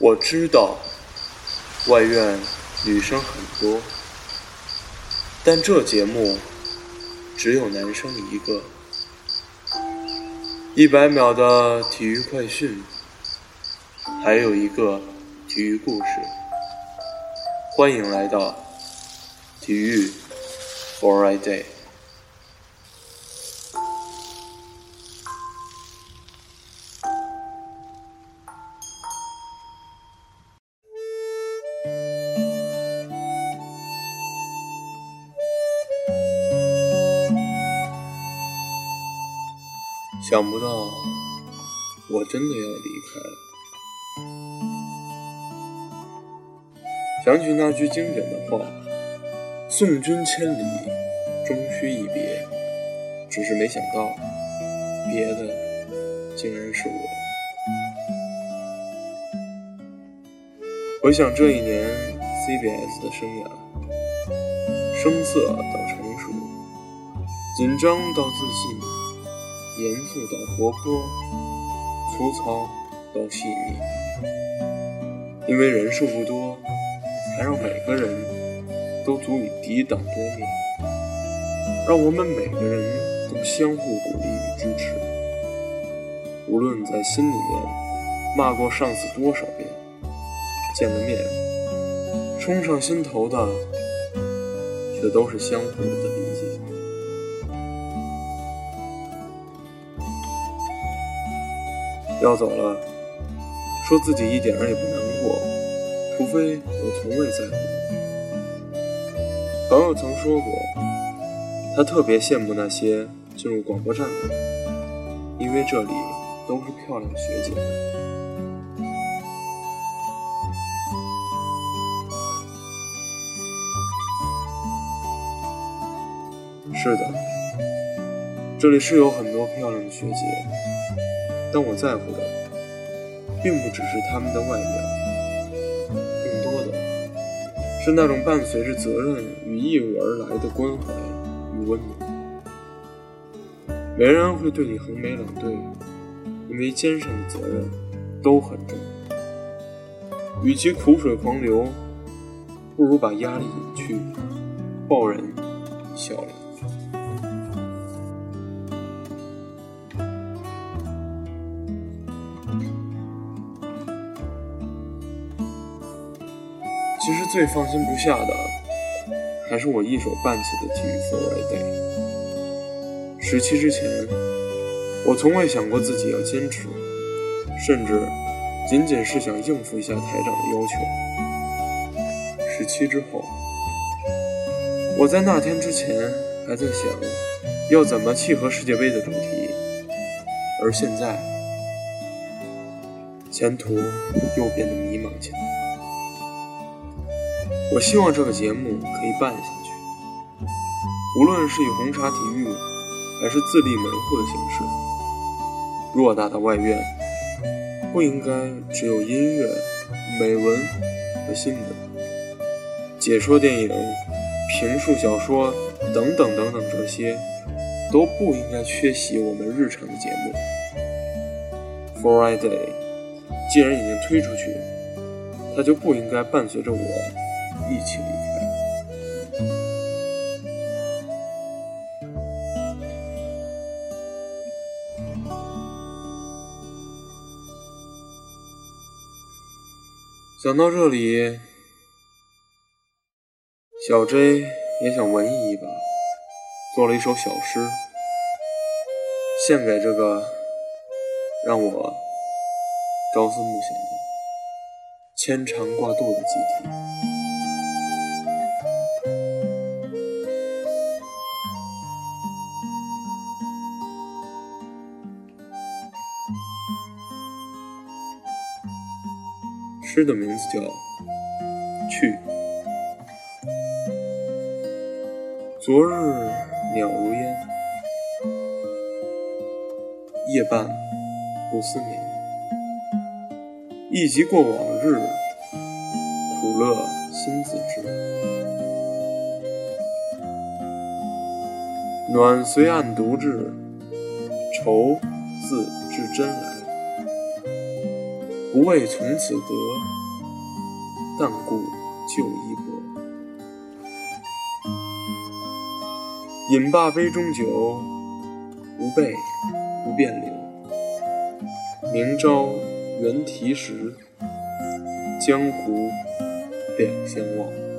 我知道外院女生很多，但这节目只有男生一个。一百秒的体育快讯，还有一个体育故事。欢迎来到体育 for a day。想不到，我真的要离开了。想起那句经典的话：“送君千里，终须一别。”只是没想到，别的竟然是我。回想这一年 CBS 的生涯，生涩到成熟，紧张到自信。严肃到活泼，粗糙到细腻。因为人数不多，才让每个人都足以抵挡多面，让我们每个人都相互鼓励与支持。无论在心里面骂过上司多少遍，见了面冲上心头的，却都是相互的。要走了，说自己一点儿也不难过，除非我从未在乎。朋友曾说过，他特别羡慕那些进入广播站的，因为这里都是漂亮的学姐。是的，这里是有很多漂亮的学姐。但我在乎的，并不只是他们的外表，更多的是那种伴随着责任与义务而来的关怀与温暖。没人会对你横眉冷对，因为肩上的责任都很重。与其苦水狂流，不如把压力隐去，抱人笑脸。其实最放心不下的，还是我一手办起的体育 for a day。十七之前，我从未想过自己要坚持，甚至仅仅是想应付一下台长的要求。十七之后，我在那天之前还在想要怎么契合世界杯的主题，而现在，前途又变得迷茫起来。我希望这个节目可以办下去，无论是以红茶体育，还是自立门户的形式。偌大的外院，不应该只有音乐、美文和新闻，解说电影、评述小说等等等等，这些都不应该缺席我们日常的节目。Friday，既然已经推出去，它就不应该伴随着我。一起离开。想到这里，小 J 也想文艺一把，做了一首小诗，献给这个让我朝思暮想的牵肠挂肚的集体。诗的名字叫《去》。昨日鸟如烟，夜半不思眠。忆及过往日，苦乐心自知。暖随暗独至，愁自至真来。不为从此得，但顾旧衣薄。饮罢杯中酒，无悲不变流。明朝原题时，江湖两相望。